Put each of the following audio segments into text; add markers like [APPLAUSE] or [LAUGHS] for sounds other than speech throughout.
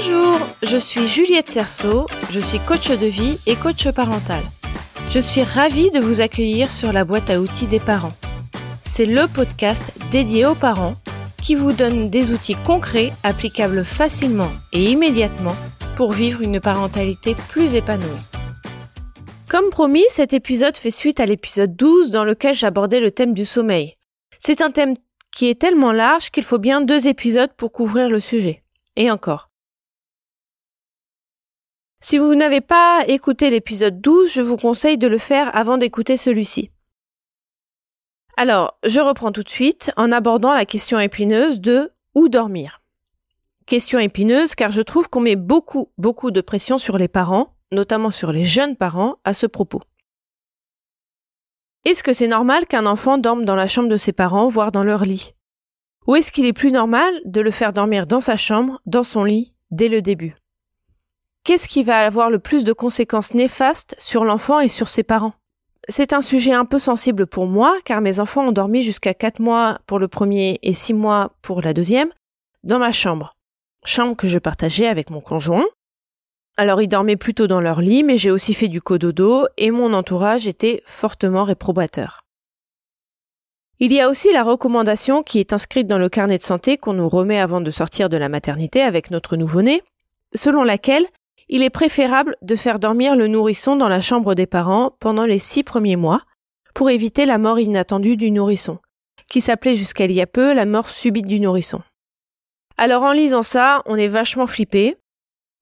Bonjour, je suis Juliette Cerceau, je suis coach de vie et coach parental. Je suis ravie de vous accueillir sur la boîte à outils des parents. C'est le podcast dédié aux parents qui vous donne des outils concrets applicables facilement et immédiatement pour vivre une parentalité plus épanouie. Comme promis, cet épisode fait suite à l'épisode 12 dans lequel j'abordais le thème du sommeil. C'est un thème qui est tellement large qu'il faut bien deux épisodes pour couvrir le sujet. Et encore. Si vous n'avez pas écouté l'épisode 12, je vous conseille de le faire avant d'écouter celui-ci. Alors, je reprends tout de suite en abordant la question épineuse de où dormir. Question épineuse car je trouve qu'on met beaucoup, beaucoup de pression sur les parents, notamment sur les jeunes parents, à ce propos. Est-ce que c'est normal qu'un enfant dorme dans la chambre de ses parents, voire dans leur lit? Ou est-ce qu'il est plus normal de le faire dormir dans sa chambre, dans son lit, dès le début? Qu'est-ce qui va avoir le plus de conséquences néfastes sur l'enfant et sur ses parents? C'est un sujet un peu sensible pour moi, car mes enfants ont dormi jusqu'à 4 mois pour le premier et 6 mois pour la deuxième, dans ma chambre. Chambre que je partageais avec mon conjoint, alors ils dormaient plutôt dans leur lit, mais j'ai aussi fait du cododo et mon entourage était fortement réprobateur. Il y a aussi la recommandation qui est inscrite dans le carnet de santé qu'on nous remet avant de sortir de la maternité avec notre nouveau-né, selon laquelle il est préférable de faire dormir le nourrisson dans la chambre des parents pendant les six premiers mois pour éviter la mort inattendue du nourrisson, qui s'appelait jusqu'à il y a peu la mort subite du nourrisson. Alors en lisant ça, on est vachement flippé,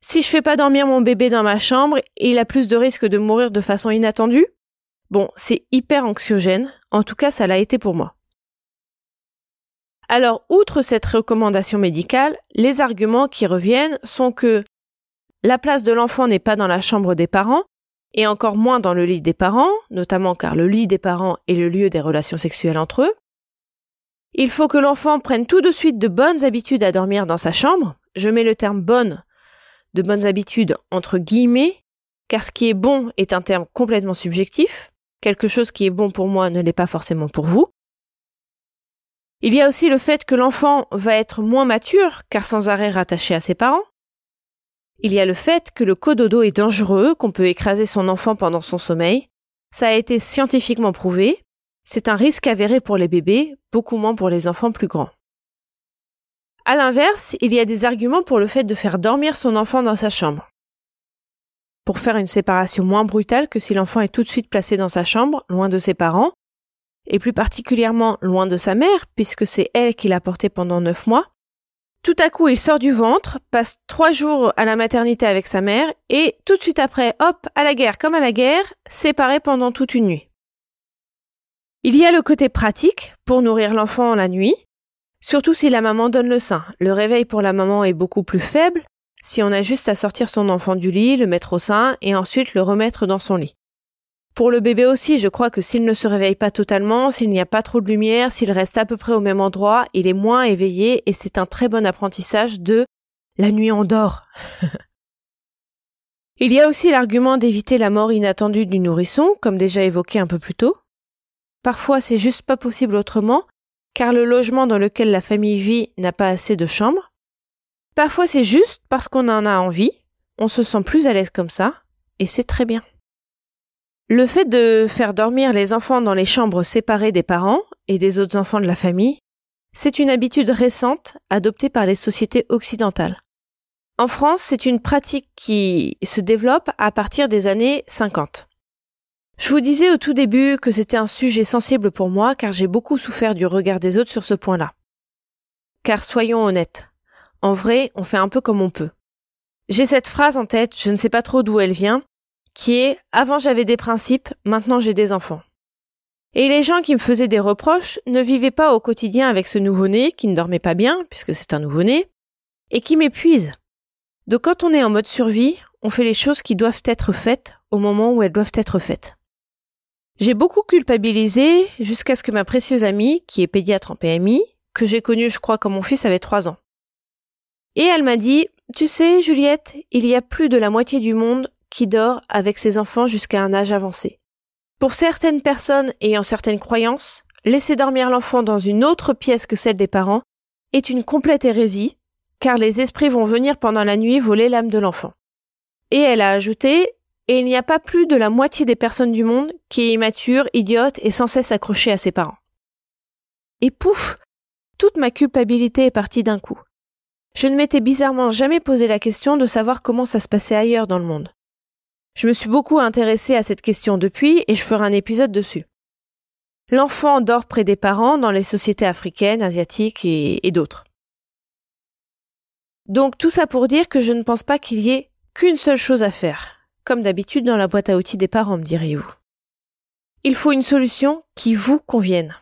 si je fais pas dormir mon bébé dans ma chambre, il a plus de risques de mourir de façon inattendue? Bon, c'est hyper anxiogène, en tout cas ça l'a été pour moi. Alors, outre cette recommandation médicale, les arguments qui reviennent sont que la place de l'enfant n'est pas dans la chambre des parents, et encore moins dans le lit des parents, notamment car le lit des parents est le lieu des relations sexuelles entre eux. Il faut que l'enfant prenne tout de suite de bonnes habitudes à dormir dans sa chambre. Je mets le terme bonne de bonnes habitudes entre guillemets, car ce qui est bon est un terme complètement subjectif. Quelque chose qui est bon pour moi ne l'est pas forcément pour vous. Il y a aussi le fait que l'enfant va être moins mature, car sans arrêt rattaché à ses parents. Il y a le fait que le cododo est dangereux, qu'on peut écraser son enfant pendant son sommeil. Ça a été scientifiquement prouvé. C'est un risque avéré pour les bébés, beaucoup moins pour les enfants plus grands. À l'inverse, il y a des arguments pour le fait de faire dormir son enfant dans sa chambre. Pour faire une séparation moins brutale que si l'enfant est tout de suite placé dans sa chambre, loin de ses parents, et plus particulièrement loin de sa mère, puisque c'est elle qui l'a porté pendant neuf mois. Tout à coup, il sort du ventre, passe trois jours à la maternité avec sa mère, et tout de suite après, hop, à la guerre comme à la guerre, séparé pendant toute une nuit. Il y a le côté pratique, pour nourrir l'enfant la nuit, Surtout si la maman donne le sein. Le réveil pour la maman est beaucoup plus faible si on a juste à sortir son enfant du lit, le mettre au sein et ensuite le remettre dans son lit. Pour le bébé aussi, je crois que s'il ne se réveille pas totalement, s'il n'y a pas trop de lumière, s'il reste à peu près au même endroit, il est moins éveillé et c'est un très bon apprentissage de la nuit on dort. [LAUGHS] il y a aussi l'argument d'éviter la mort inattendue du nourrisson, comme déjà évoqué un peu plus tôt. Parfois c'est juste pas possible autrement, car le logement dans lequel la famille vit n'a pas assez de chambres. Parfois c'est juste parce qu'on en a envie, on se sent plus à l'aise comme ça, et c'est très bien. Le fait de faire dormir les enfants dans les chambres séparées des parents et des autres enfants de la famille, c'est une habitude récente adoptée par les sociétés occidentales. En France, c'est une pratique qui se développe à partir des années 50. Je vous disais au tout début que c'était un sujet sensible pour moi car j'ai beaucoup souffert du regard des autres sur ce point-là. Car soyons honnêtes, en vrai, on fait un peu comme on peut. J'ai cette phrase en tête, je ne sais pas trop d'où elle vient, qui est Avant j'avais des principes, maintenant j'ai des enfants. Et les gens qui me faisaient des reproches ne vivaient pas au quotidien avec ce nouveau-né qui ne dormait pas bien, puisque c'est un nouveau-né, et qui m'épuise. Donc quand on est en mode survie, on fait les choses qui doivent être faites au moment où elles doivent être faites. J'ai beaucoup culpabilisé jusqu'à ce que ma précieuse amie, qui est pédiatre en PMI, que j'ai connue, je crois, quand mon fils avait trois ans. Et elle m'a dit, tu sais, Juliette, il y a plus de la moitié du monde qui dort avec ses enfants jusqu'à un âge avancé. Pour certaines personnes ayant certaines croyances, laisser dormir l'enfant dans une autre pièce que celle des parents est une complète hérésie, car les esprits vont venir pendant la nuit voler l'âme de l'enfant. Et elle a ajouté Et il n'y a pas plus de la moitié des personnes du monde qui est immature, idiote et sans cesse accrochée à ses parents. Et pouf Toute ma culpabilité est partie d'un coup. Je ne m'étais bizarrement jamais posé la question de savoir comment ça se passait ailleurs dans le monde. Je me suis beaucoup intéressée à cette question depuis et je ferai un épisode dessus. L'enfant dort près des parents dans les sociétés africaines, asiatiques et, d'autres. Donc tout ça pour dire que je ne pense pas qu'il y ait qu'une seule chose à faire, comme d'habitude dans la boîte à outils des parents, me diriez-vous. Il faut une solution qui vous convienne.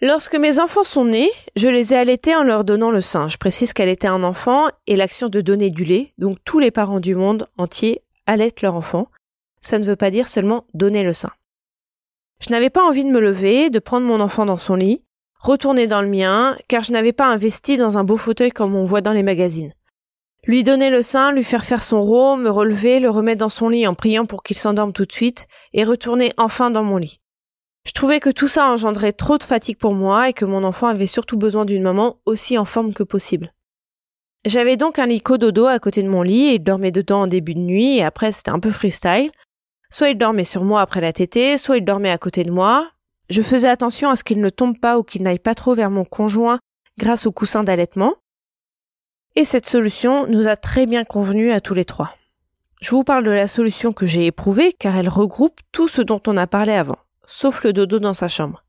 Lorsque mes enfants sont nés, je les ai allaités en leur donnant le sein. Je précise qu'elle était un enfant et l'action de donner du lait, donc tous les parents du monde entier allaitent leur enfant. Ça ne veut pas dire seulement donner le sein. Je n'avais pas envie de me lever, de prendre mon enfant dans son lit, retourner dans le mien, car je n'avais pas investi dans un beau fauteuil comme on voit dans les magazines. Lui donner le sein, lui faire faire son rôle, me relever, le remettre dans son lit en priant pour qu'il s'endorme tout de suite, et retourner enfin dans mon lit. Je trouvais que tout ça engendrait trop de fatigue pour moi et que mon enfant avait surtout besoin d'une maman aussi en forme que possible. J'avais donc un lit cododo à côté de mon lit et il dormait dedans en début de nuit et après c'était un peu freestyle. Soit il dormait sur moi après la tétée, soit il dormait à côté de moi, je faisais attention à ce qu'il ne tombe pas ou qu'il n'aille pas trop vers mon conjoint grâce au coussin d'allaitement. Et cette solution nous a très bien convenu à tous les trois. Je vous parle de la solution que j'ai éprouvée car elle regroupe tout ce dont on a parlé avant, sauf le dodo dans sa chambre.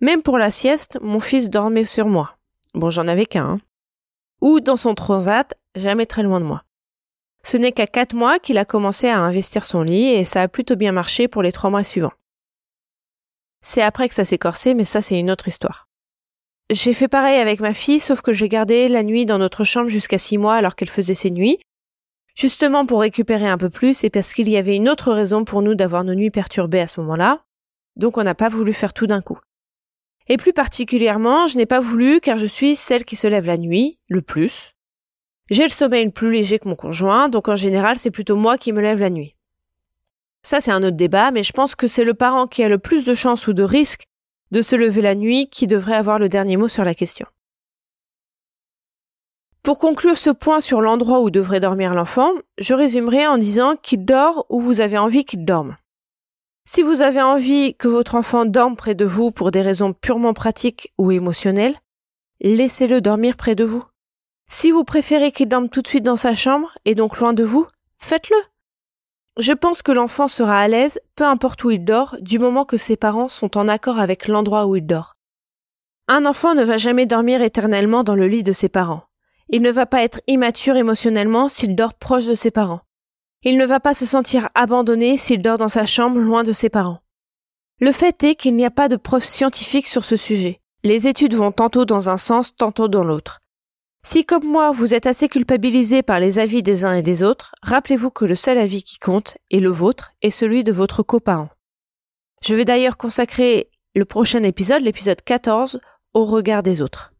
Même pour la sieste, mon fils dormait sur moi. Bon, j'en avais qu'un. Hein. Ou dans son transat, jamais très loin de moi. Ce n'est qu'à quatre mois qu'il a commencé à investir son lit et ça a plutôt bien marché pour les trois mois suivants. C'est après que ça s'est corsé, mais ça c'est une autre histoire. J'ai fait pareil avec ma fille, sauf que j'ai gardé la nuit dans notre chambre jusqu'à six mois alors qu'elle faisait ses nuits, justement pour récupérer un peu plus et parce qu'il y avait une autre raison pour nous d'avoir nos nuits perturbées à ce moment-là, donc on n'a pas voulu faire tout d'un coup. Et plus particulièrement, je n'ai pas voulu car je suis celle qui se lève la nuit, le plus. J'ai le sommeil plus léger que mon conjoint, donc en général c'est plutôt moi qui me lève la nuit. Ça, c'est un autre débat, mais je pense que c'est le parent qui a le plus de chances ou de risques de se lever la nuit qui devrait avoir le dernier mot sur la question. Pour conclure ce point sur l'endroit où devrait dormir l'enfant, je résumerai en disant qu'il dort où vous avez envie qu'il dorme. Si vous avez envie que votre enfant dorme près de vous pour des raisons purement pratiques ou émotionnelles, laissez-le dormir près de vous. Si vous préférez qu'il dorme tout de suite dans sa chambre et donc loin de vous, faites-le. Je pense que l'enfant sera à l'aise, peu importe où il dort, du moment que ses parents sont en accord avec l'endroit où il dort. Un enfant ne va jamais dormir éternellement dans le lit de ses parents. Il ne va pas être immature émotionnellement s'il dort proche de ses parents. Il ne va pas se sentir abandonné s'il dort dans sa chambre loin de ses parents. Le fait est qu'il n'y a pas de preuves scientifiques sur ce sujet. Les études vont tantôt dans un sens, tantôt dans l'autre. Si comme moi vous êtes assez culpabilisé par les avis des uns et des autres, rappelez-vous que le seul avis qui compte est le vôtre et celui de votre coparent. Je vais d'ailleurs consacrer le prochain épisode, l'épisode 14, au regard des autres.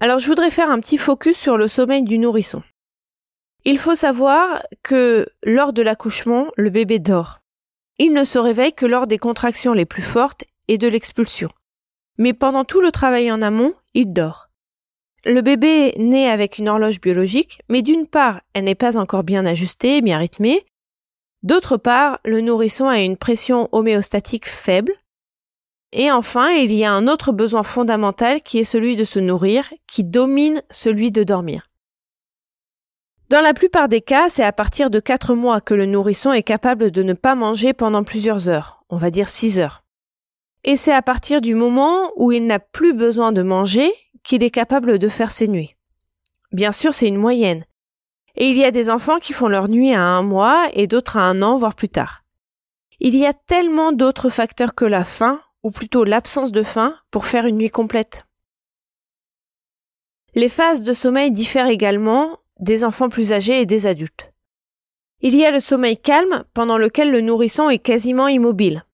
Alors je voudrais faire un petit focus sur le sommeil du nourrisson. Il faut savoir que lors de l'accouchement, le bébé dort. Il ne se réveille que lors des contractions les plus fortes et de l'expulsion mais pendant tout le travail en amont, il dort. Le bébé naît avec une horloge biologique, mais d'une part, elle n'est pas encore bien ajustée, bien rythmée. D'autre part, le nourrisson a une pression homéostatique faible. Et enfin, il y a un autre besoin fondamental qui est celui de se nourrir, qui domine celui de dormir. Dans la plupart des cas, c'est à partir de 4 mois que le nourrisson est capable de ne pas manger pendant plusieurs heures, on va dire 6 heures et c'est à partir du moment où il n'a plus besoin de manger qu'il est capable de faire ses nuits. Bien sûr, c'est une moyenne. Et il y a des enfants qui font leur nuit à un mois et d'autres à un an, voire plus tard. Il y a tellement d'autres facteurs que la faim, ou plutôt l'absence de faim, pour faire une nuit complète. Les phases de sommeil diffèrent également des enfants plus âgés et des adultes. Il y a le sommeil calme pendant lequel le nourrisson est quasiment immobile.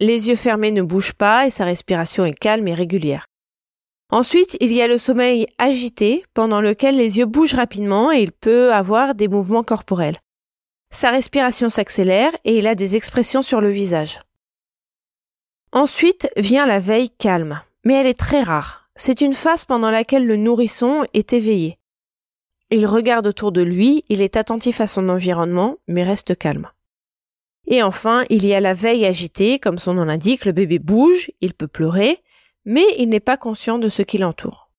Les yeux fermés ne bougent pas et sa respiration est calme et régulière. Ensuite, il y a le sommeil agité, pendant lequel les yeux bougent rapidement et il peut avoir des mouvements corporels. Sa respiration s'accélère et il a des expressions sur le visage. Ensuite vient la veille calme, mais elle est très rare. c'est une phase pendant laquelle le nourrisson est éveillé. Il regarde autour de lui, il est attentif à son environnement, mais reste calme. Et enfin, il y a la veille agitée, comme son nom l'indique, le bébé bouge, il peut pleurer, mais il n'est pas conscient de ce qui l'entoure.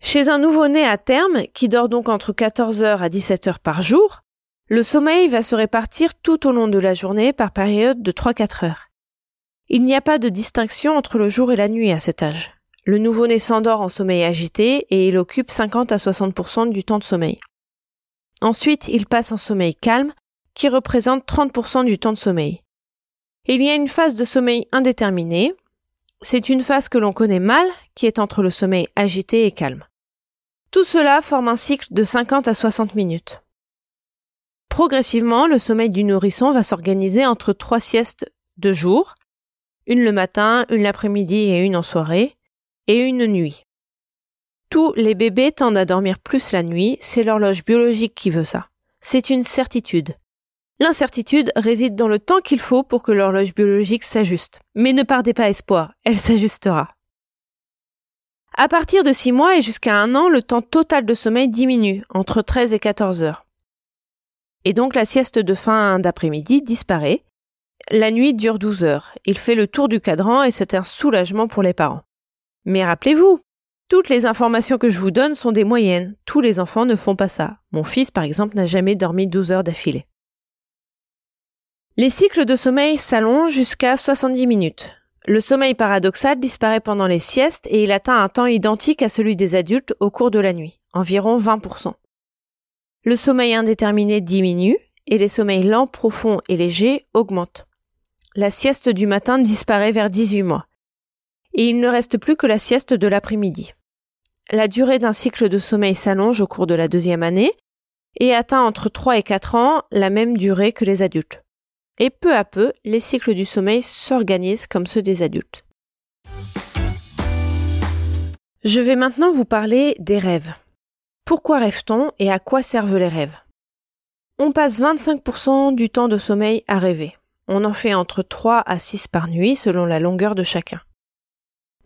Chez un nouveau-né à terme, qui dort donc entre 14 heures à 17 heures par jour, le sommeil va se répartir tout au long de la journée par période de 3-4 heures. Il n'y a pas de distinction entre le jour et la nuit à cet âge. Le nouveau-né s'endort en sommeil agité et il occupe 50 à 60% du temps de sommeil. Ensuite, il passe en sommeil calme, qui représente 30% du temps de sommeil. Il y a une phase de sommeil indéterminé. C'est une phase que l'on connaît mal, qui est entre le sommeil agité et calme. Tout cela forme un cycle de 50 à 60 minutes. Progressivement, le sommeil du nourrisson va s'organiser entre trois siestes de jour, une le matin, une l'après-midi et une en soirée, et une nuit. Tous les bébés tendent à dormir plus la nuit, c'est l'horloge biologique qui veut ça. C'est une certitude. L'incertitude réside dans le temps qu'il faut pour que l'horloge biologique s'ajuste. Mais ne perdez pas espoir, elle s'ajustera. À partir de 6 mois et jusqu'à un an, le temps total de sommeil diminue, entre 13 et 14 heures. Et donc la sieste de fin d'après-midi disparaît. La nuit dure 12 heures. Il fait le tour du cadran et c'est un soulagement pour les parents. Mais rappelez-vous, toutes les informations que je vous donne sont des moyennes. Tous les enfants ne font pas ça. Mon fils, par exemple, n'a jamais dormi 12 heures d'affilée. Les cycles de sommeil s'allongent jusqu'à 70 minutes. Le sommeil paradoxal disparaît pendant les siestes et il atteint un temps identique à celui des adultes au cours de la nuit, environ 20%. Le sommeil indéterminé diminue et les sommeils lents, profonds et légers augmentent. La sieste du matin disparaît vers 18 mois. Et il ne reste plus que la sieste de l'après-midi. La durée d'un cycle de sommeil s'allonge au cours de la deuxième année et atteint entre 3 et 4 ans la même durée que les adultes et peu à peu, les cycles du sommeil s'organisent comme ceux des adultes. Je vais maintenant vous parler des rêves. Pourquoi rêve-t-on et à quoi servent les rêves? On passe 25% du temps de sommeil à rêver. On en fait entre 3 à 6 par nuit selon la longueur de chacun.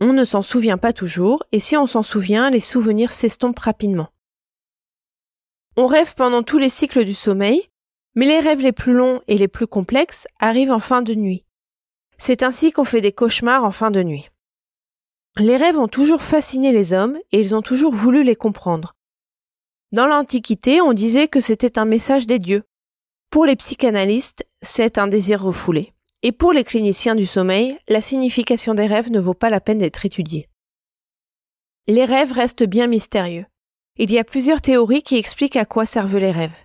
On ne s'en souvient pas toujours, et si on s'en souvient, les souvenirs s'estompent rapidement. On rêve pendant tous les cycles du sommeil, mais les rêves les plus longs et les plus complexes arrivent en fin de nuit. C'est ainsi qu'on fait des cauchemars en fin de nuit. Les rêves ont toujours fasciné les hommes et ils ont toujours voulu les comprendre. Dans l'Antiquité, on disait que c'était un message des dieux. Pour les psychanalystes, c'est un désir refoulé. Et pour les cliniciens du sommeil, la signification des rêves ne vaut pas la peine d'être étudiée. Les rêves restent bien mystérieux. Il y a plusieurs théories qui expliquent à quoi servent les rêves.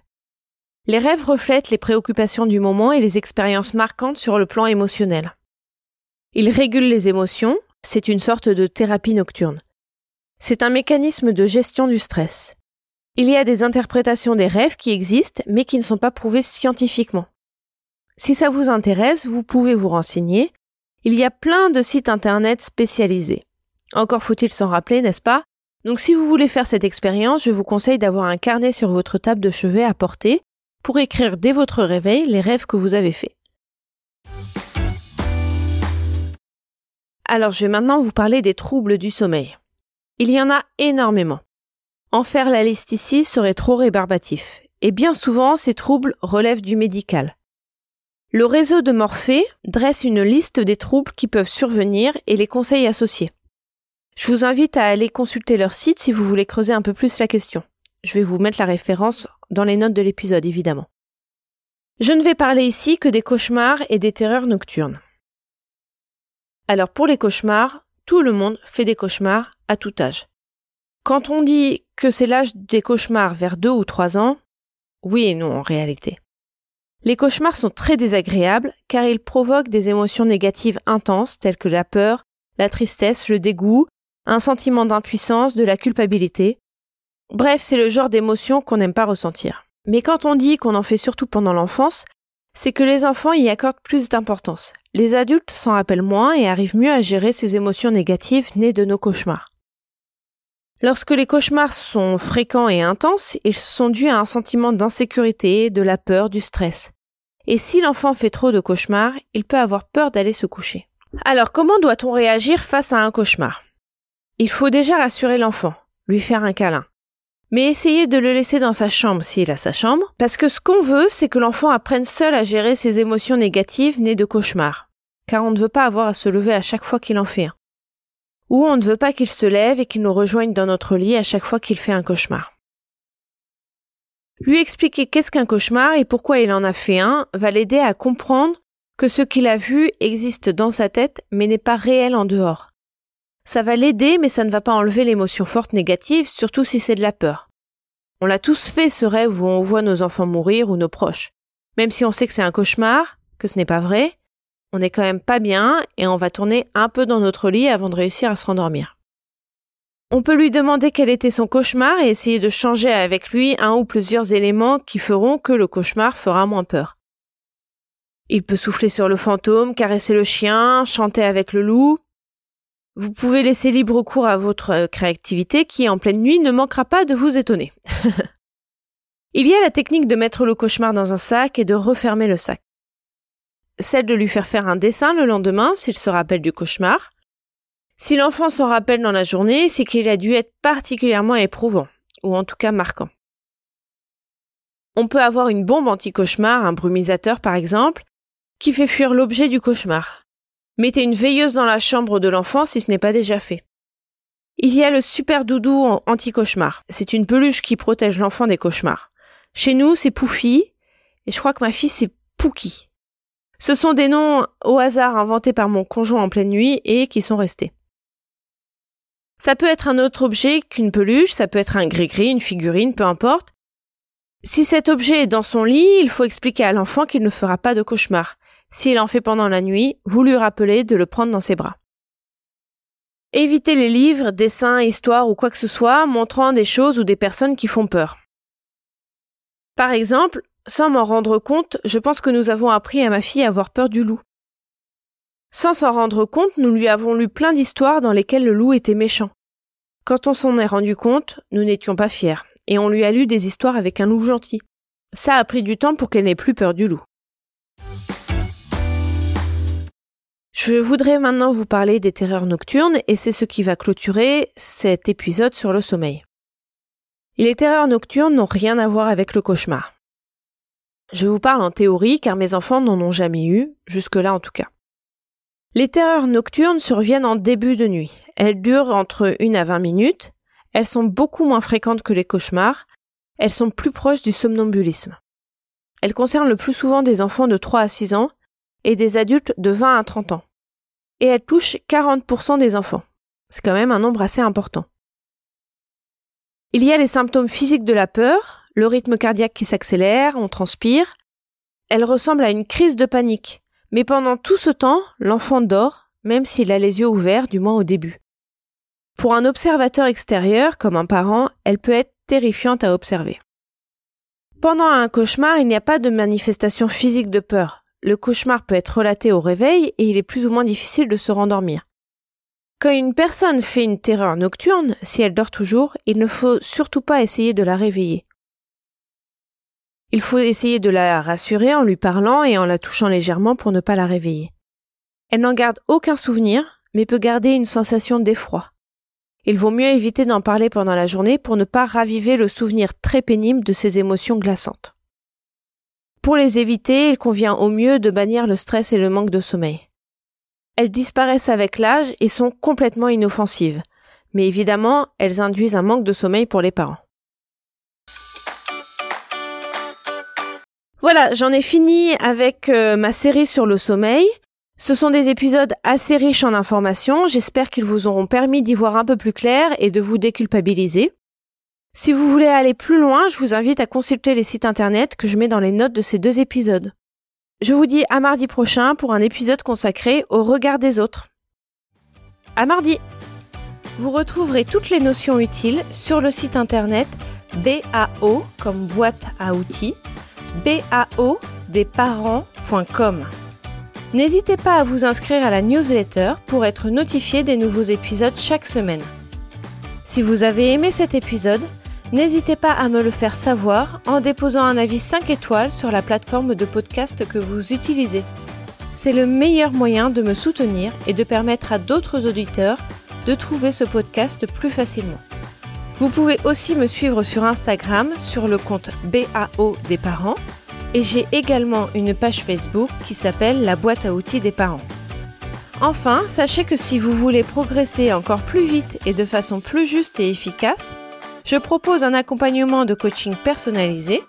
Les rêves reflètent les préoccupations du moment et les expériences marquantes sur le plan émotionnel. Ils régulent les émotions, c'est une sorte de thérapie nocturne. C'est un mécanisme de gestion du stress. Il y a des interprétations des rêves qui existent mais qui ne sont pas prouvées scientifiquement. Si ça vous intéresse, vous pouvez vous renseigner. Il y a plein de sites internet spécialisés. Encore faut-il s'en rappeler, n'est-ce pas? Donc si vous voulez faire cette expérience, je vous conseille d'avoir un carnet sur votre table de chevet à porter pour écrire dès votre réveil les rêves que vous avez faits. Alors je vais maintenant vous parler des troubles du sommeil. Il y en a énormément. En faire la liste ici serait trop rébarbatif, et bien souvent ces troubles relèvent du médical. Le réseau de Morphée dresse une liste des troubles qui peuvent survenir et les conseils associés. Je vous invite à aller consulter leur site si vous voulez creuser un peu plus la question. Je vais vous mettre la référence dans les notes de l'épisode, évidemment. Je ne vais parler ici que des cauchemars et des terreurs nocturnes. Alors pour les cauchemars, tout le monde fait des cauchemars à tout âge. Quand on dit que c'est l'âge des cauchemars vers 2 ou 3 ans, oui et non en réalité. Les cauchemars sont très désagréables car ils provoquent des émotions négatives intenses telles que la peur, la tristesse, le dégoût, un sentiment d'impuissance, de la culpabilité, Bref, c'est le genre d'émotion qu'on n'aime pas ressentir. Mais quand on dit qu'on en fait surtout pendant l'enfance, c'est que les enfants y accordent plus d'importance. Les adultes s'en rappellent moins et arrivent mieux à gérer ces émotions négatives nées de nos cauchemars. Lorsque les cauchemars sont fréquents et intenses, ils sont dus à un sentiment d'insécurité, de la peur, du stress. Et si l'enfant fait trop de cauchemars, il peut avoir peur d'aller se coucher. Alors comment doit-on réagir face à un cauchemar? Il faut déjà rassurer l'enfant, lui faire un câlin. Mais essayez de le laisser dans sa chambre s'il a sa chambre, parce que ce qu'on veut, c'est que l'enfant apprenne seul à gérer ses émotions négatives nées de cauchemars. Car on ne veut pas avoir à se lever à chaque fois qu'il en fait un. Ou on ne veut pas qu'il se lève et qu'il nous rejoigne dans notre lit à chaque fois qu'il fait un cauchemar. Lui expliquer qu'est-ce qu'un cauchemar et pourquoi il en a fait un va l'aider à comprendre que ce qu'il a vu existe dans sa tête mais n'est pas réel en dehors. Ça va l'aider, mais ça ne va pas enlever l'émotion forte négative, surtout si c'est de la peur. On l'a tous fait ce rêve où on voit nos enfants mourir ou nos proches. Même si on sait que c'est un cauchemar, que ce n'est pas vrai, on n'est quand même pas bien et on va tourner un peu dans notre lit avant de réussir à se rendormir. On peut lui demander quel était son cauchemar et essayer de changer avec lui un ou plusieurs éléments qui feront que le cauchemar fera moins peur. Il peut souffler sur le fantôme, caresser le chien, chanter avec le loup, vous pouvez laisser libre cours à votre euh, créativité qui, en pleine nuit, ne manquera pas de vous étonner. [LAUGHS] Il y a la technique de mettre le cauchemar dans un sac et de refermer le sac. Celle de lui faire faire un dessin le lendemain s'il se rappelle du cauchemar. Si l'enfant s'en rappelle dans la journée, c'est qu'il a dû être particulièrement éprouvant, ou en tout cas marquant. On peut avoir une bombe anti-cauchemar, un brumisateur par exemple, qui fait fuir l'objet du cauchemar. Mettez une veilleuse dans la chambre de l'enfant si ce n'est pas déjà fait. Il y a le super doudou anti-cauchemar. C'est une peluche qui protège l'enfant des cauchemars. Chez nous, c'est Poufi, et je crois que ma fille, c'est Pouki. Ce sont des noms au hasard inventés par mon conjoint en pleine nuit et qui sont restés. Ça peut être un autre objet qu'une peluche, ça peut être un gris-gris, une figurine, peu importe. Si cet objet est dans son lit, il faut expliquer à l'enfant qu'il ne fera pas de cauchemar. S'il en fait pendant la nuit, vous lui rappelez de le prendre dans ses bras. Évitez les livres, dessins, histoires ou quoi que ce soit montrant des choses ou des personnes qui font peur. Par exemple, sans m'en rendre compte, je pense que nous avons appris à ma fille à avoir peur du loup. Sans s'en rendre compte, nous lui avons lu plein d'histoires dans lesquelles le loup était méchant. Quand on s'en est rendu compte, nous n'étions pas fiers, et on lui a lu des histoires avec un loup gentil. Ça a pris du temps pour qu'elle n'ait plus peur du loup. Je voudrais maintenant vous parler des terreurs nocturnes et c'est ce qui va clôturer cet épisode sur le sommeil. Les terreurs nocturnes n'ont rien à voir avec le cauchemar. Je vous parle en théorie car mes enfants n'en ont jamais eu, jusque-là en tout cas. Les terreurs nocturnes surviennent en début de nuit. Elles durent entre 1 à 20 minutes. Elles sont beaucoup moins fréquentes que les cauchemars. Elles sont plus proches du somnambulisme. Elles concernent le plus souvent des enfants de 3 à 6 ans et des adultes de 20 à 30 ans. Et elle touche 40% des enfants. C'est quand même un nombre assez important. Il y a les symptômes physiques de la peur, le rythme cardiaque qui s'accélère, on transpire. Elle ressemble à une crise de panique. Mais pendant tout ce temps, l'enfant dort, même s'il a les yeux ouverts, du moins au début. Pour un observateur extérieur, comme un parent, elle peut être terrifiante à observer. Pendant un cauchemar, il n'y a pas de manifestation physique de peur le cauchemar peut être relaté au réveil et il est plus ou moins difficile de se rendormir. Quand une personne fait une terreur nocturne, si elle dort toujours, il ne faut surtout pas essayer de la réveiller. Il faut essayer de la rassurer en lui parlant et en la touchant légèrement pour ne pas la réveiller. Elle n'en garde aucun souvenir, mais peut garder une sensation d'effroi. Il vaut mieux éviter d'en parler pendant la journée pour ne pas raviver le souvenir très pénible de ces émotions glaçantes. Pour les éviter, il convient au mieux de bannir le stress et le manque de sommeil. Elles disparaissent avec l'âge et sont complètement inoffensives, mais évidemment, elles induisent un manque de sommeil pour les parents. Voilà, j'en ai fini avec euh, ma série sur le sommeil. Ce sont des épisodes assez riches en informations, j'espère qu'ils vous auront permis d'y voir un peu plus clair et de vous déculpabiliser. Si vous voulez aller plus loin, je vous invite à consulter les sites internet que je mets dans les notes de ces deux épisodes. Je vous dis à mardi prochain pour un épisode consacré au regard des autres. À mardi! Vous retrouverez toutes les notions utiles sur le site internet BAO comme boîte à outils, BAO des parents.com. N'hésitez pas à vous inscrire à la newsletter pour être notifié des nouveaux épisodes chaque semaine. Si vous avez aimé cet épisode, N'hésitez pas à me le faire savoir en déposant un avis 5 étoiles sur la plateforme de podcast que vous utilisez. C'est le meilleur moyen de me soutenir et de permettre à d'autres auditeurs de trouver ce podcast plus facilement. Vous pouvez aussi me suivre sur Instagram sur le compte BAO des parents et j'ai également une page Facebook qui s'appelle La boîte à outils des parents. Enfin, sachez que si vous voulez progresser encore plus vite et de façon plus juste et efficace, je propose un accompagnement de coaching personnalisé,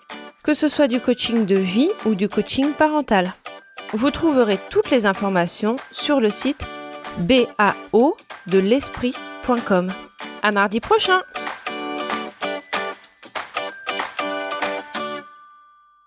que ce soit du coaching de vie ou du coaching parental. Vous trouverez toutes les informations sur le site bao de. À mardi prochain!